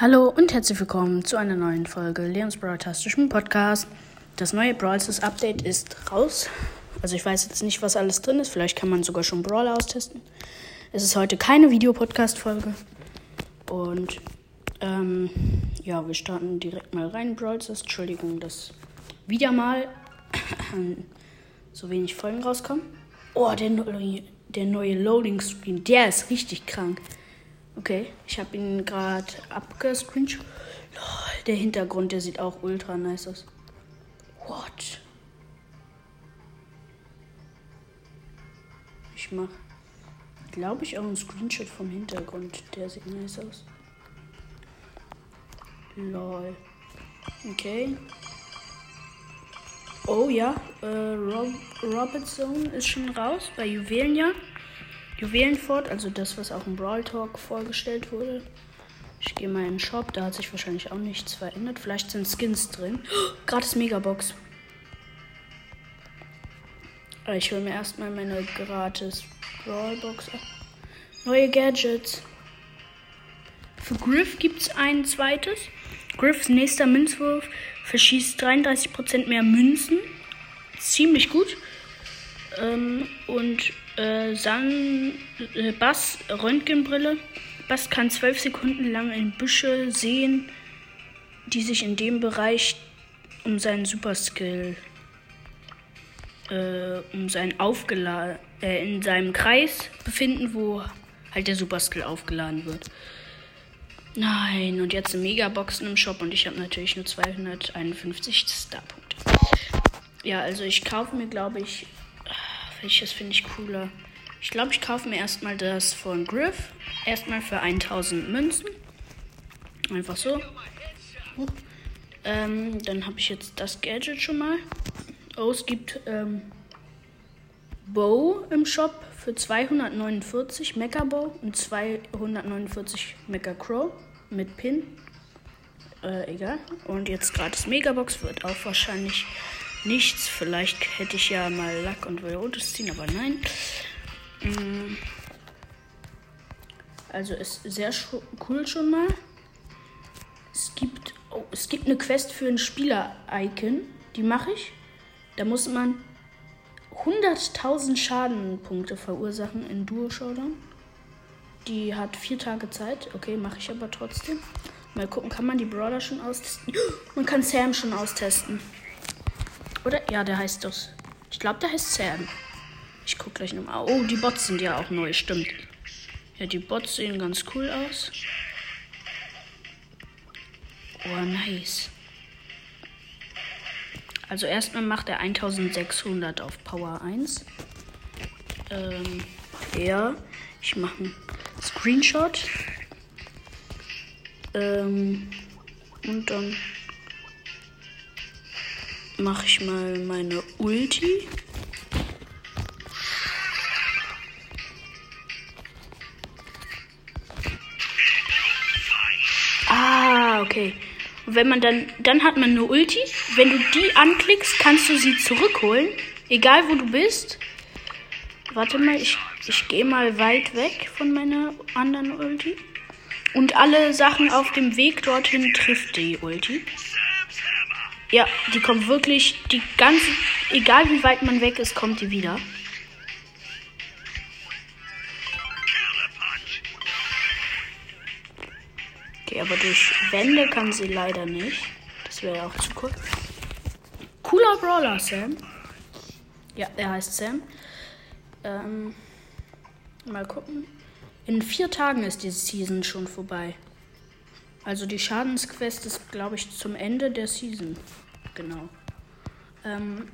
Hallo und herzlich willkommen zu einer neuen Folge Leons Broadcastischen Podcast. Das neue Brawl Stars Update ist raus. Also ich weiß jetzt nicht, was alles drin ist. Vielleicht kann man sogar schon Brawler austesten. Es ist heute keine Videopodcast-Folge. Und ähm, ja, wir starten direkt mal rein. Brawl Stars. Entschuldigung, dass wieder mal so wenig Folgen rauskommen. Oh, der, der neue Loading Screen, der ist richtig krank. Okay, ich habe ihn gerade abgescreenshot. Der Hintergrund, der sieht auch ultra nice aus. What? Ich mach, glaube ich, auch einen Screenshot vom Hintergrund. Der sieht nice aus. Lol. Okay. Oh ja, äh, Rob Robertson ist schon raus bei Juwelenjahr. Juwelenfort, also das, was auch im Brawl Talk vorgestellt wurde. Ich gehe mal in den Shop, da hat sich wahrscheinlich auch nichts verändert. Vielleicht sind Skins drin. Oh, gratis Megabox. Ich hole mir erstmal meine gratis Brawlbox ab. Neue Gadgets. Für Griff gibt es ein zweites. Griffs nächster Münzwurf verschießt 33% mehr Münzen. Ziemlich gut. Ähm, und äh, San, äh, Bass Röntgenbrille. Bass kann zwölf Sekunden lang in Büsche sehen, die sich in dem Bereich um seinen Superskill, äh, um seinen aufgeladen, äh, in seinem Kreis befinden, wo halt der Superskill aufgeladen wird. Nein, und jetzt Megaboxen im Shop und ich habe natürlich nur 251 Starpunkte. Ja, also ich kaufe mir, glaube ich, welches finde ich cooler? Ich glaube, ich kaufe mir erstmal das von Griff. Erstmal für 1000 Münzen. Einfach so. Ähm, dann habe ich jetzt das Gadget schon mal. Oh, es gibt ähm, Bow im Shop für 249 Mecha Bow und 249 Mecha Crow mit Pin. Äh, egal. Und jetzt gratis Megabox wird auch wahrscheinlich nichts. Vielleicht hätte ich ja mal Lack und will rotes ziehen, aber nein. Mm. Also ist sehr cool schon mal. Es gibt, oh, es gibt eine Quest für ein Spieler-Icon. Die mache ich. Da muss man 100.000 Schadenpunkte verursachen in Duo Showdown. Die hat vier Tage Zeit. Okay, mache ich aber trotzdem. Mal gucken, kann man die Brawler schon austesten? Man kann Sam schon austesten. Oder? Ja, der heißt das. Ich glaube, der heißt Sam. Ich gucke gleich nochmal. Oh, die Bots sind ja auch neu, stimmt. Ja, die Bots sehen ganz cool aus. Oh, nice. Also erstmal macht er 1600 auf Power 1. Ähm, ja. Ich mache einen Screenshot. Ähm, und dann mache ich mal meine Ulti. Ah, okay. Wenn man dann, dann hat man eine Ulti. Wenn du die anklickst, kannst du sie zurückholen. Egal wo du bist. Warte mal, ich, ich gehe mal weit weg von meiner anderen Ulti. Und alle Sachen auf dem Weg dorthin trifft die Ulti. Ja, die kommt wirklich die ganze. Egal wie weit man weg ist, kommt die wieder. Okay, aber durch Wände kann sie leider nicht. Das wäre ja auch zu kurz. Cooler Brawler, Sam. Ja, er heißt Sam. Ähm, mal gucken. In vier Tagen ist die Season schon vorbei. Also die Schadensquest ist, glaube ich, zum Ende der Season. Genau. Ähm,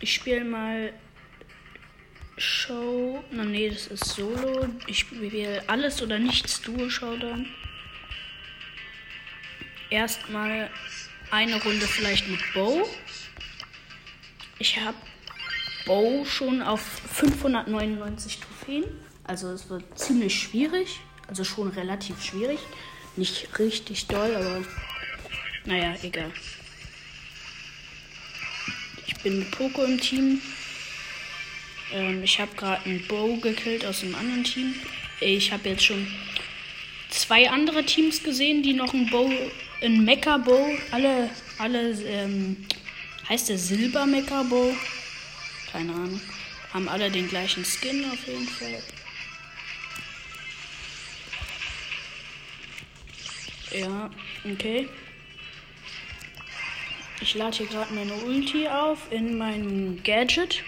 ich spiele mal Show. Na nee, das ist Solo. Ich spiele alles oder nichts Duo Showdown. Erstmal eine Runde vielleicht mit Bow. Ich habe Bow schon auf 599 Trophäen. Also es wird ziemlich schwierig. Also schon relativ schwierig. Nicht richtig doll, aber naja, egal. Ich bin mit Poco im Team. Ähm, ich habe gerade einen Bow gekillt aus dem anderen Team. Ich habe jetzt schon zwei andere Teams gesehen, die noch ein Bow, ein Mecha Bow, alle, alle, ähm, heißt der Silber Mecha Bow? Keine Ahnung. Haben alle den gleichen Skin auf jeden Fall. Ja, okay. Ich lade hier gerade meine Ulti auf in mein Gadget.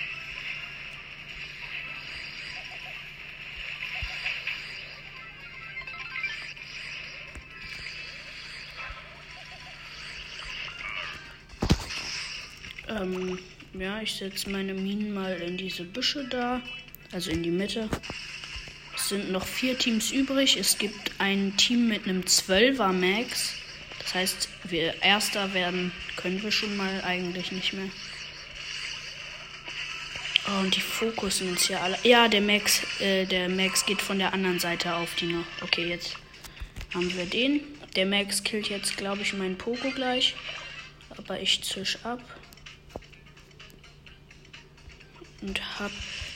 Ähm, ja, ich setze meine Minen mal in diese Büsche da, also in die Mitte. Sind noch vier Teams übrig. Es gibt ein Team mit einem 12er Max. Das heißt, wir Erster werden können wir schon mal eigentlich nicht mehr. Oh, und die Fokus sind ja alle. Ja, der Max, äh, der Max geht von der anderen Seite auf die noch. Okay, jetzt haben wir den. Der Max killt jetzt, glaube ich, meinen Poko gleich. Aber ich zisch ab. Und hab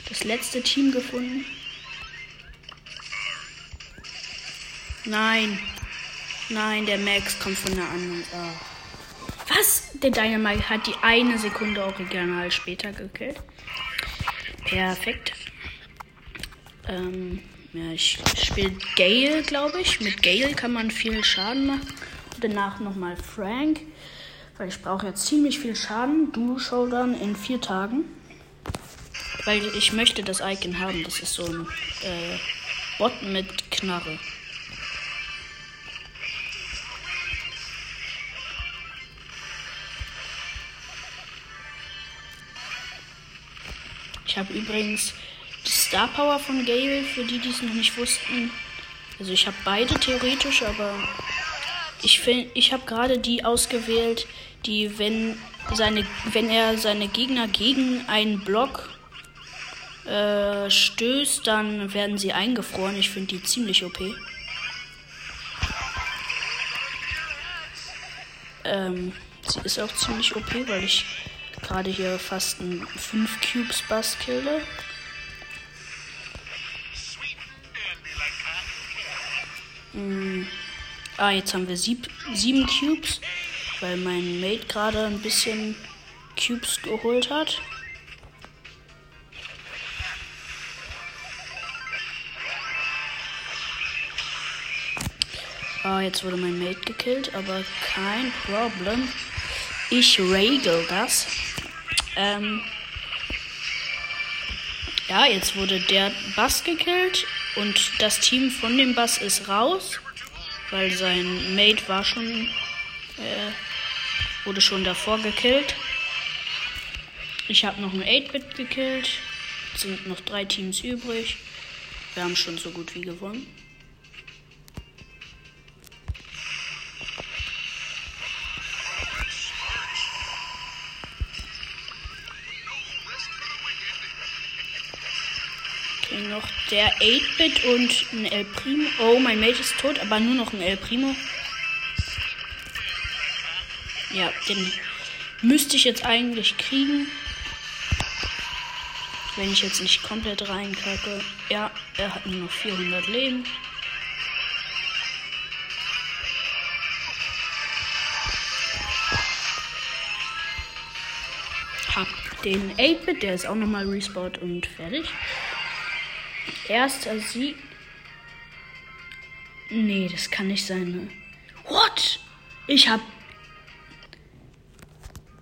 das letzte Team gefunden. Nein. Nein, der Max kommt von der anderen. Oh. Was? Der Dynamite hat die eine Sekunde original später gekillt. Perfekt. Ähm, ja, ich spiele Gale, glaube ich. Mit Gale kann man viel Schaden machen. Danach nochmal Frank. Weil ich brauche jetzt ziemlich viel Schaden. Du Showdown in vier Tagen. Weil ich möchte das Icon haben. Das ist so ein äh, Bot mit Knarre. Ich habe übrigens die Star Power von Gale, für die, die es noch nicht wussten. Also ich habe beide theoretisch, aber ich finde, ich habe gerade die ausgewählt, die, wenn seine, wenn er seine Gegner gegen einen Block äh, stößt, dann werden sie eingefroren. Ich finde die ziemlich OP. Ähm, sie ist auch ziemlich OP, weil ich gerade hier fast ein 5 Cubes Bass kille. Hm. Ah, jetzt haben wir 7 Cubes, weil mein Mate gerade ein bisschen Cubes geholt hat. Ah, jetzt wurde mein Mate gekillt, aber kein Problem. Ich regel das. Ähm ja, jetzt wurde der Bass gekillt und das Team von dem Bass ist raus, weil sein Mate war schon äh, wurde schon davor gekillt. Ich habe noch ein 8-Bit gekillt. Es sind noch drei Teams übrig. Wir haben schon so gut wie gewonnen. Noch der 8-Bit und ein El Primo. Oh, mein Mate ist tot, aber nur noch ein El Primo. Ja, den müsste ich jetzt eigentlich kriegen. Wenn ich jetzt nicht komplett reinkacke. Ja, er hat nur noch 400 Leben. Hab den 8-Bit, der ist auch nochmal respawned und fertig. Erster Sieg. Nee, das kann nicht sein. Ne? What? Ich hab.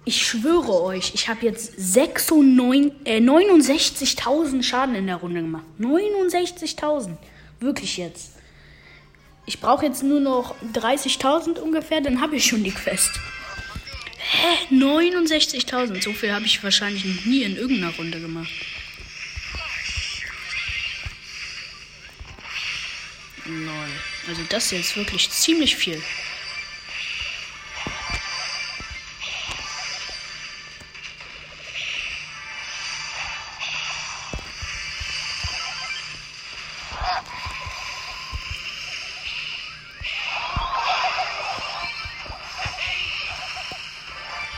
Ich schwöre euch, ich habe jetzt äh, 69.000 Schaden in der Runde gemacht. 69.000. Wirklich jetzt. Ich brauche jetzt nur noch 30.000 ungefähr, dann habe ich schon die Quest. Hä? 69.000. So viel habe ich wahrscheinlich noch nie in irgendeiner Runde gemacht. Lol. Also das ist jetzt wirklich ziemlich viel.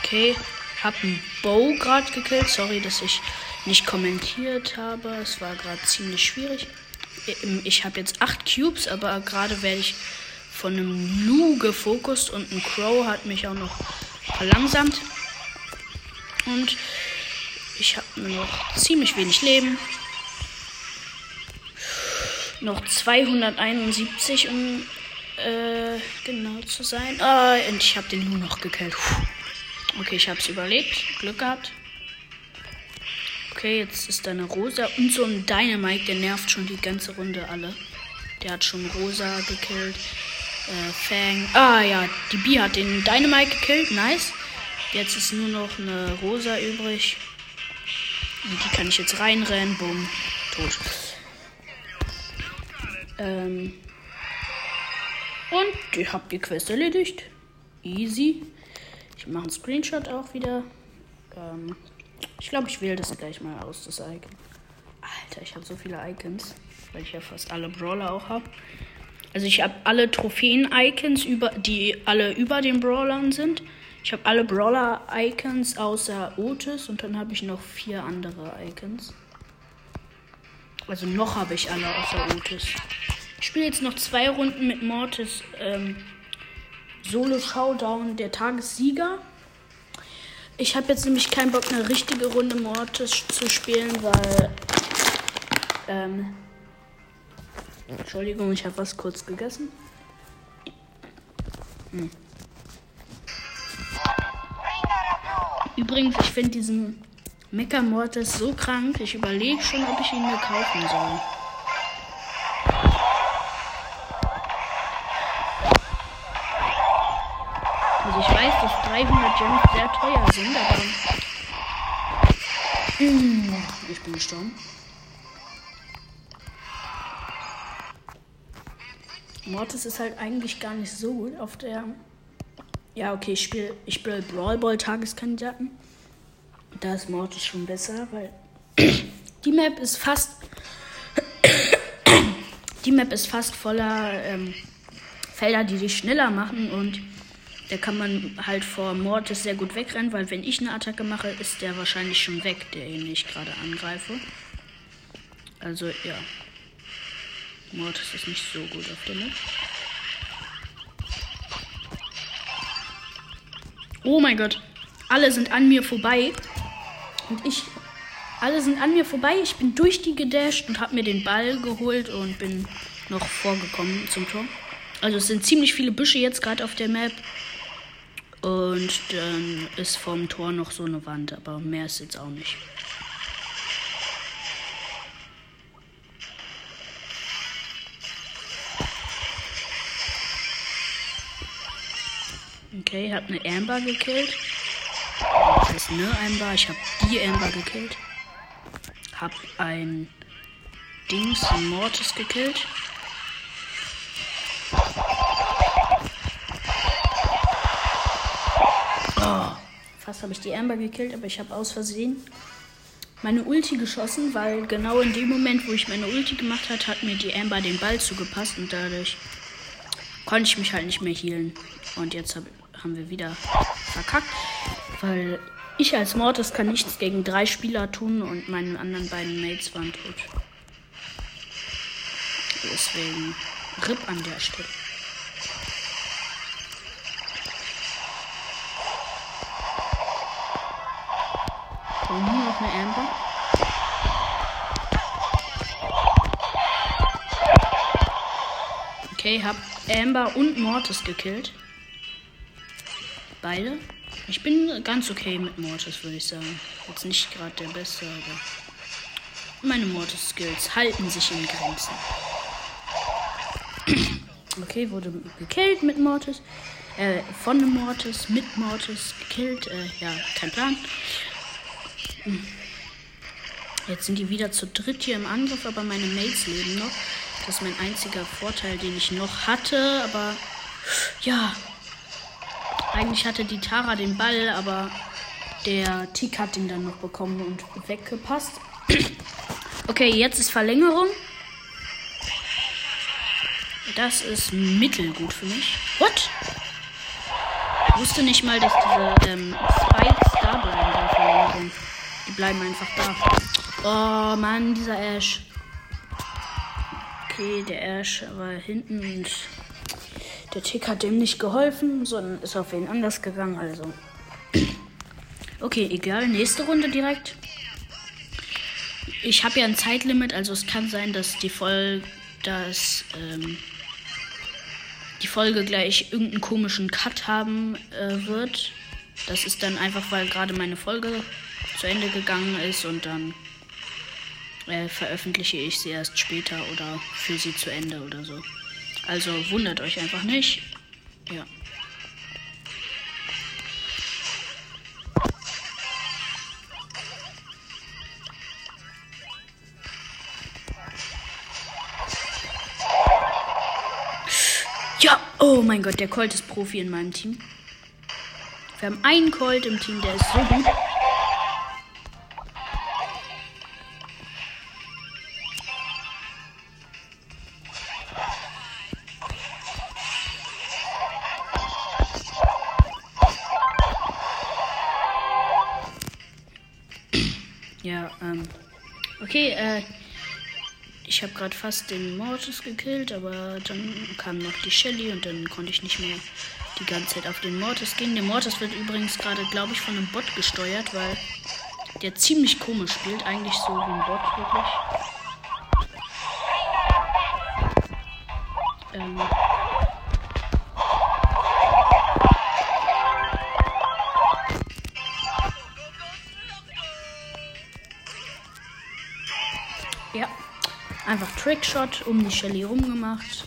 Okay, hab einen Bow gerade gekillt. Sorry, dass ich nicht kommentiert habe. Es war gerade ziemlich schwierig. Ähm, ich habe jetzt acht Cubes, aber gerade werde ich von einem Lu gefokust und ein Crow hat mich auch noch verlangsamt. Und ich habe nur noch ziemlich wenig Leben. Noch 271, um äh, genau zu sein. Ah, und ich habe den Lu noch gekillt. Okay, ich habe es überlebt. Glück gehabt. Okay, jetzt ist da eine Rosa und so ein Dynamite, der nervt schon die ganze Runde alle. Der hat schon Rosa gekillt. Äh, Fang. Ah ja, die B hat den Dynamite gekillt. Nice. Jetzt ist nur noch eine Rosa übrig. Und die kann ich jetzt reinrennen. Bumm. Tot. Ähm. Und ich habe die Quest erledigt. Easy. Ich mache einen Screenshot auch wieder. Ähm, ich glaube, ich wähle das gleich mal aus, das Icon. Alter, ich habe so viele Icons, weil ich ja fast alle Brawler auch habe. Also ich habe alle Trophäen-Icons, die alle über den Brawlern sind. Ich habe alle Brawler-Icons außer Otis und dann habe ich noch vier andere Icons. Also noch habe ich alle außer Otis. Ich spiele jetzt noch zwei Runden mit Mortis ähm, Solo Showdown der Tagessieger. Ich habe jetzt nämlich keinen Bock, eine richtige Runde Mortis zu spielen, weil. Ähm, Entschuldigung, ich habe was kurz gegessen. Hm. Übrigens, ich finde diesen Mecha Mortis so krank. Ich überlege schon, ob ich ihn mir kaufen soll. 300 Gems sehr teuer sind, aber... Hm, ich bin gestorben. Mortis ist halt eigentlich gar nicht so gut auf der... Ja, okay, ich spiele ich spiel Brawl Ball Tageskandidaten. Da ist Mortis schon besser, weil die Map ist fast... die Map ist fast voller ähm, Felder, die dich schneller machen und da kann man halt vor Mortis sehr gut wegrennen, weil wenn ich eine Attacke mache, ist der wahrscheinlich schon weg, der ihn ich gerade angreife. Also ja. Mortis ist nicht so gut auf der Map. Oh mein Gott. Alle sind an mir vorbei. Und ich. Alle sind an mir vorbei. Ich bin durch die gedasht und habe mir den Ball geholt und bin noch vorgekommen zum Tor. Also es sind ziemlich viele Büsche jetzt gerade auf der Map. Und dann ist vom Tor noch so eine Wand, aber mehr ist jetzt auch nicht. Okay, habe eine Amber gekillt. Das heißt eine Amber. Ich habe die Amber gekillt. Hab ein Dings, ein Mortis gekillt. Fast habe ich die Amber gekillt, aber ich habe aus Versehen meine Ulti geschossen, weil genau in dem Moment, wo ich meine Ulti gemacht hat, hat mir die Amber den Ball zugepasst und dadurch konnte ich mich halt nicht mehr healen. Und jetzt hab, haben wir wieder verkackt, weil ich als Mortis kann nichts gegen drei Spieler tun und meine anderen beiden Mates waren tot. Deswegen RIP an der Stelle. Okay, hab Amber und Mortis gekillt. Beide. Ich bin ganz okay mit Mortis, würde ich sagen. Jetzt nicht gerade der Beste, aber meine Mortis-Skills halten sich in Grenzen. okay, wurde gekillt mit Mortis. Äh, von Mortis, mit Mortis gekillt. Äh, ja, kein Plan. Jetzt sind die wieder zu dritt hier im Angriff, aber meine Mates leben noch. Das ist mein einziger Vorteil, den ich noch hatte. Aber ja, eigentlich hatte die Tara den Ball, aber der Tick hat ihn dann noch bekommen und weggepasst. Okay, jetzt ist Verlängerung. Das ist mittelgut für mich. What? Ich wusste nicht mal, dass diese ähm, Spikes da bleiben. Die bleiben einfach da. Oh Mann, dieser Ash. Okay, der Ash war hinten und der Tick hat dem nicht geholfen, sondern ist auf wen anders gegangen. Also. Okay, egal. Nächste Runde direkt. Ich habe ja ein Zeitlimit, also es kann sein, dass die Folge, dass ähm, die Folge gleich irgendeinen komischen Cut haben äh, wird. Das ist dann einfach, weil gerade meine Folge zu Ende gegangen ist und dann äh, veröffentliche ich sie erst später oder für sie zu Ende oder so. Also wundert euch einfach nicht. Ja. Ja, oh mein Gott, der Colt ist Profi in meinem Team. Wir haben einen Colt im Team, der ist so gut. Okay, äh. Ich habe gerade fast den Mortis gekillt, aber dann kam noch die Shelly und dann konnte ich nicht mehr die ganze Zeit auf den Mortis gehen. Der Mortis wird übrigens gerade, glaube ich, von einem Bot gesteuert, weil der ziemlich komisch spielt. Eigentlich so wie ein Bot, wirklich. Ähm. Trickshot um die Shelly rumgemacht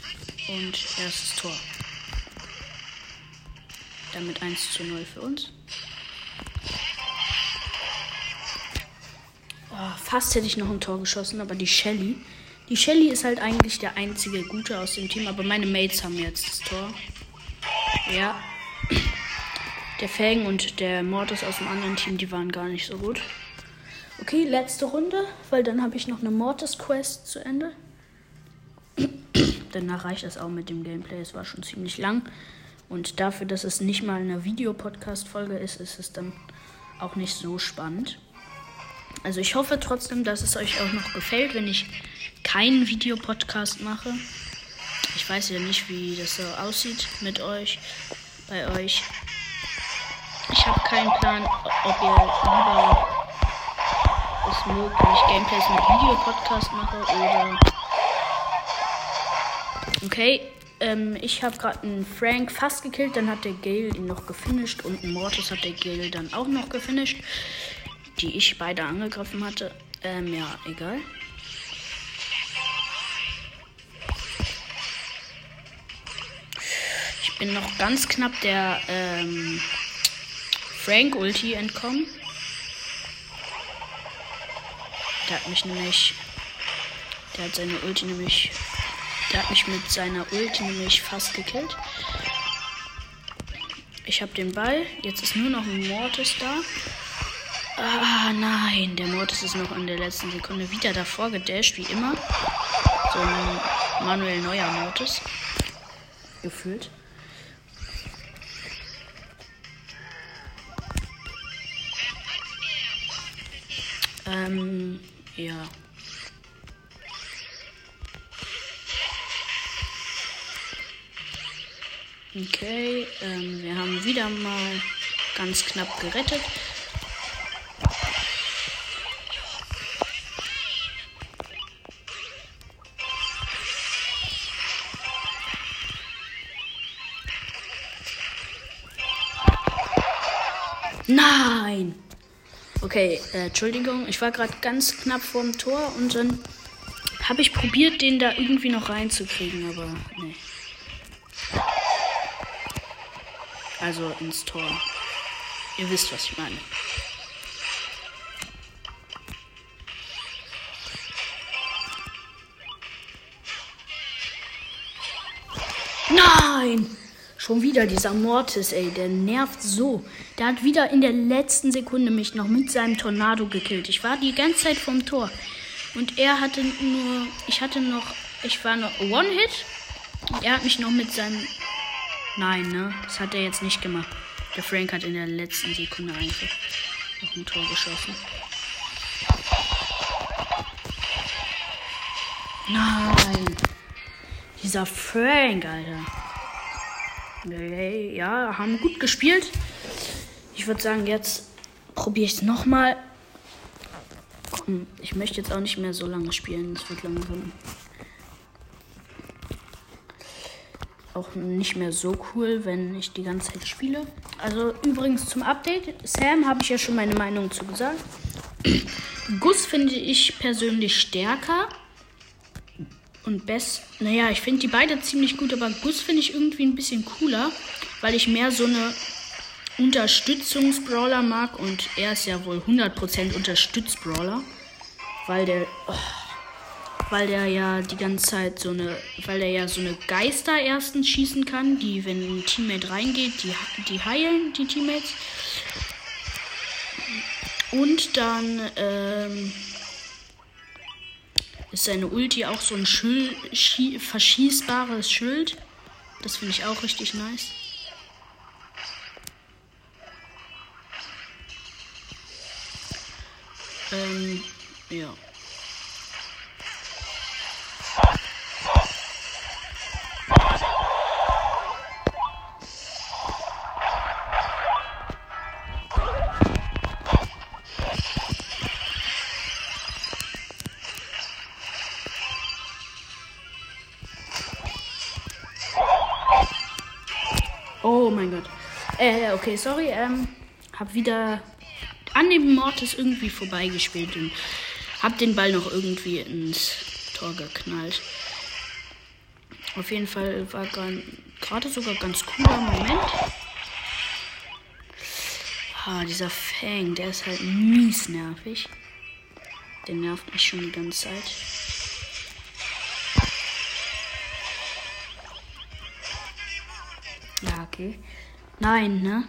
und erstes Tor. Damit 1 zu 0 für uns. Oh, fast hätte ich noch ein Tor geschossen, aber die Shelly. Die Shelly ist halt eigentlich der einzige Gute aus dem Team, aber meine Mates haben jetzt das Tor. Ja. Der Fang und der Mortis aus dem anderen Team, die waren gar nicht so gut. Okay, letzte Runde, weil dann habe ich noch eine Mortis-Quest zu Ende. Danach reicht das auch mit dem Gameplay. Es war schon ziemlich lang. Und dafür, dass es nicht mal eine Videopodcast-Folge ist, ist es dann auch nicht so spannend. Also ich hoffe trotzdem, dass es euch auch noch gefällt, wenn ich keinen Videopodcast mache. Ich weiß ja nicht, wie das so aussieht mit euch, bei euch. Ich habe keinen Plan, ob ihr lieber es mögt, wenn ich Gameplays mit Videopodcast mache oder. Okay, ähm, ich habe gerade einen Frank fast gekillt, dann hat der Gale ihn noch gefinisht und einen Mortis hat der Gale dann auch noch gefinisht, die ich beide angegriffen hatte. Ähm, ja, egal. Ich bin noch ganz knapp der ähm, Frank-Ulti entkommen. Der hat mich nämlich. Der hat seine Ulti nämlich. Der hat mich mit seiner Ulti nämlich fast gekillt. Ich habe den Ball. Jetzt ist nur noch ein Mortis da. Ah, nein. Der Mortis ist noch in der letzten Sekunde wieder davor gedasht, wie immer. So ein Manuel Neuer Mortis. Gefühlt. Ähm, ja. Okay, ähm, wir haben wieder mal ganz knapp gerettet. Nein! Okay, äh, Entschuldigung, ich war gerade ganz knapp vorm Tor und dann habe ich probiert, den da irgendwie noch reinzukriegen, aber nee. Also ins Tor. Ihr wisst, was ich meine. Nein! Schon wieder dieser Mortis, ey, der nervt so. Der hat wieder in der letzten Sekunde mich noch mit seinem Tornado gekillt. Ich war die ganze Zeit vom Tor. Und er hatte nur, ich hatte noch, ich war noch One-Hit. Er hat mich noch mit seinem, nein, ne, das hat er jetzt nicht gemacht. Der Frank hat in der letzten Sekunde einfach noch ein Tor geschossen. Nein. Dieser Frank, Alter. Ja, haben gut gespielt. Ich würde sagen, jetzt probiere ich es nochmal. Ich möchte jetzt auch nicht mehr so lange spielen. Es wird langsam auch nicht mehr so cool, wenn ich die ganze Zeit spiele. Also übrigens zum Update. Sam habe ich ja schon meine Meinung zu gesagt. Gus finde ich persönlich stärker. Und Bess, naja, ich finde die beide ziemlich gut, aber Gus finde ich irgendwie ein bisschen cooler, weil ich mehr so eine Unterstützungsbrawler mag und er ist ja wohl 100% Unterstützbrawler, weil der oh, weil der ja die ganze Zeit so eine weil der ja so eine Geister erstens schießen kann, die wenn ein Teammate reingeht, die die heilen die Teammates. Und dann ähm, ist seine Ulti auch so ein Schild, verschießbares Schild. Das finde ich auch richtig nice. Ähm, ja. Oh mein Gott. Äh, okay, sorry. Ähm, hab wieder an dem Mortis irgendwie vorbeigespielt und hab den Ball noch irgendwie ins Tor geknallt. Auf jeden Fall war gerade sogar ganz cooler Moment. Ah, dieser Fang, der ist halt mies nervig. Der nervt mich schon die ganze Zeit. Okay. Nein, ne?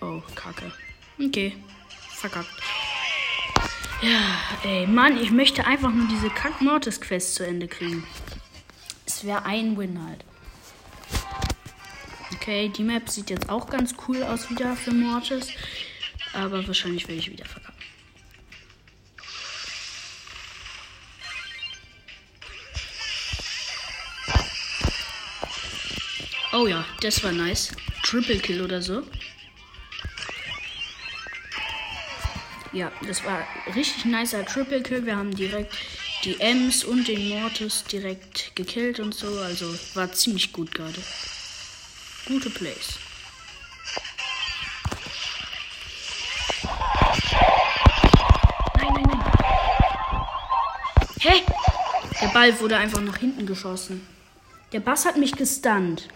Oh, kacke. Okay verkackt. Ja, ey, Mann, ich möchte einfach nur diese Kack-Mortis-Quest zu Ende kriegen. Es wäre ein Win halt. Okay, die Map sieht jetzt auch ganz cool aus wieder für Mortis. Aber wahrscheinlich werde ich wieder verkacken. Oh ja, das war nice. Triple Kill oder so. Ja, das war richtig nicer Triple Kill. Wir haben direkt die Ems und den Mortis direkt gekillt und so. Also war ziemlich gut gerade. Gute Plays. Nein, nein, nein. Hä? Der Ball wurde einfach nach hinten geschossen. Der Bass hat mich gestunt.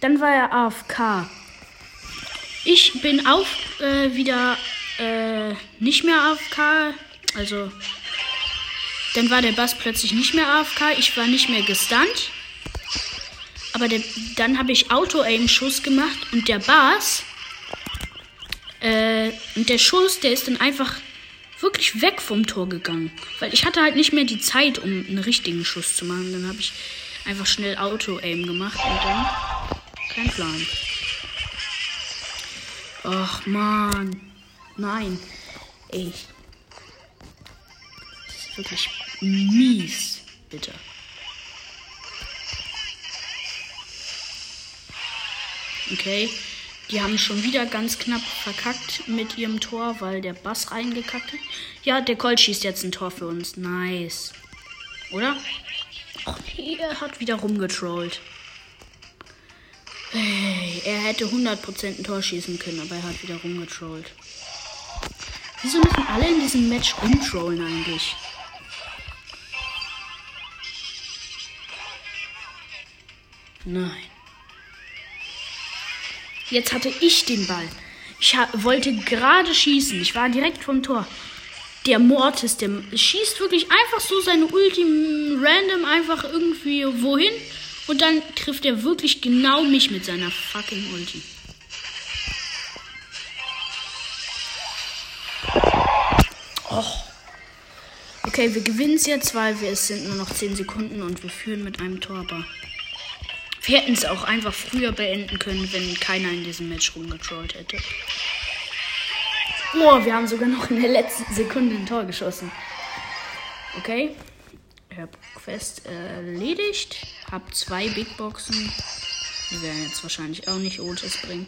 Dann war er AFK. Ich bin auch äh, wieder äh, nicht mehr AFK. Also, dann war der Bass plötzlich nicht mehr AFK. Ich war nicht mehr gestunt. Aber der, dann habe ich Auto-Aim-Schuss gemacht und der Bass. Äh, und der Schuss, der ist dann einfach wirklich weg vom Tor gegangen. Weil ich hatte halt nicht mehr die Zeit, um einen richtigen Schuss zu machen. Dann habe ich einfach schnell Auto-Aim gemacht und dann kein Plan. Ach man. Nein. Ey. Das ist wirklich mies. Bitte. Okay. Die haben schon wieder ganz knapp verkackt mit ihrem Tor, weil der Bass reingekackt hat. Ja, der Colt schießt jetzt ein Tor für uns. Nice. Oder? Nee, er hat wieder rumgetrollt. Hey, er hätte 100% ein Tor schießen können, aber er hat wieder rumgetrollt. Wieso müssen alle in diesem Match rumtrollen eigentlich? Nein. Jetzt hatte ich den Ball. Ich wollte gerade schießen. Ich war direkt vom Tor. Der Mortis, der schießt wirklich einfach so seine Ulti random einfach irgendwie wohin. Und dann trifft er wirklich genau mich mit seiner fucking Ulti. Och. Okay, wir gewinnen es jetzt, weil wir, es sind nur noch 10 Sekunden und wir führen mit einem Tor. Aber wir hätten es auch einfach früher beenden können, wenn keiner in diesem Match rumgetrollt hätte. Oh, wir haben sogar noch in der letzten Sekunde ein Tor geschossen. Okay. Quest erledigt. Hab zwei Big Boxen. Die werden jetzt wahrscheinlich auch nicht Otis bringen.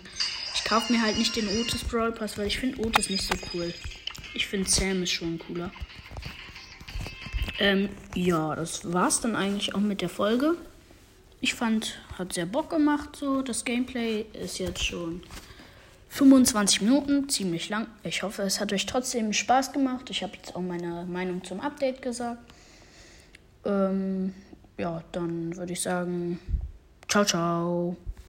Ich kaufe mir halt nicht den Otis Brawl Pass, weil ich finde Otis nicht so cool. Ich finde Sam ist schon cooler. Ähm, ja, das war's dann eigentlich auch mit der Folge. Ich fand, hat sehr Bock gemacht so. Das Gameplay ist jetzt schon 25 Minuten, ziemlich lang. Ich hoffe, es hat euch trotzdem Spaß gemacht. Ich habe jetzt auch meine Meinung zum Update gesagt. Ähm, ja, dann würde ich sagen, ciao, ciao.